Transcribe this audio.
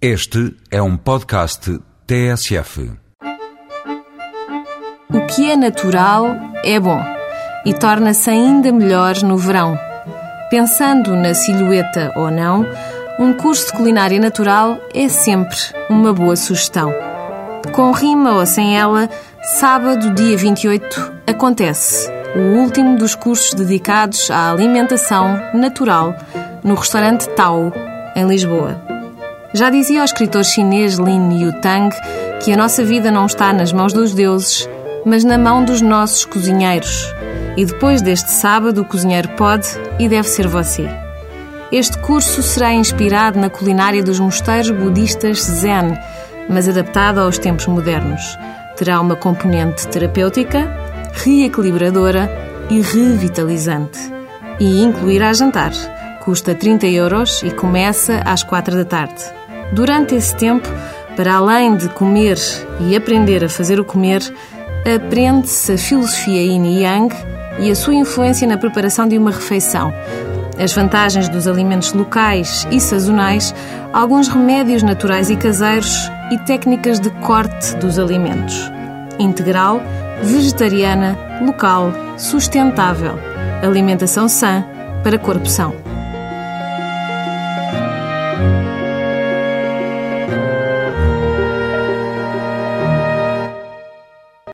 Este é um podcast TSF. O que é natural é bom e torna-se ainda melhor no verão. Pensando na silhueta ou não, um curso de culinária natural é sempre uma boa sugestão. Com rima ou sem ela, sábado, dia 28, acontece o último dos cursos dedicados à alimentação natural no restaurante Tao, em Lisboa. Já dizia o escritor chinês Lin Yutang que a nossa vida não está nas mãos dos deuses, mas na mão dos nossos cozinheiros. E depois deste sábado, o cozinheiro pode e deve ser você. Este curso será inspirado na culinária dos mosteiros budistas Zen, mas adaptado aos tempos modernos. Terá uma componente terapêutica, reequilibradora e revitalizante. E incluirá jantar. Custa 30 euros e começa às 4 da tarde. Durante esse tempo, para além de comer e aprender a fazer o comer, aprende-se a filosofia Yin e Yang e a sua influência na preparação de uma refeição, as vantagens dos alimentos locais e sazonais, alguns remédios naturais e caseiros e técnicas de corte dos alimentos. Integral, vegetariana, local, sustentável. Alimentação sã para corpo são.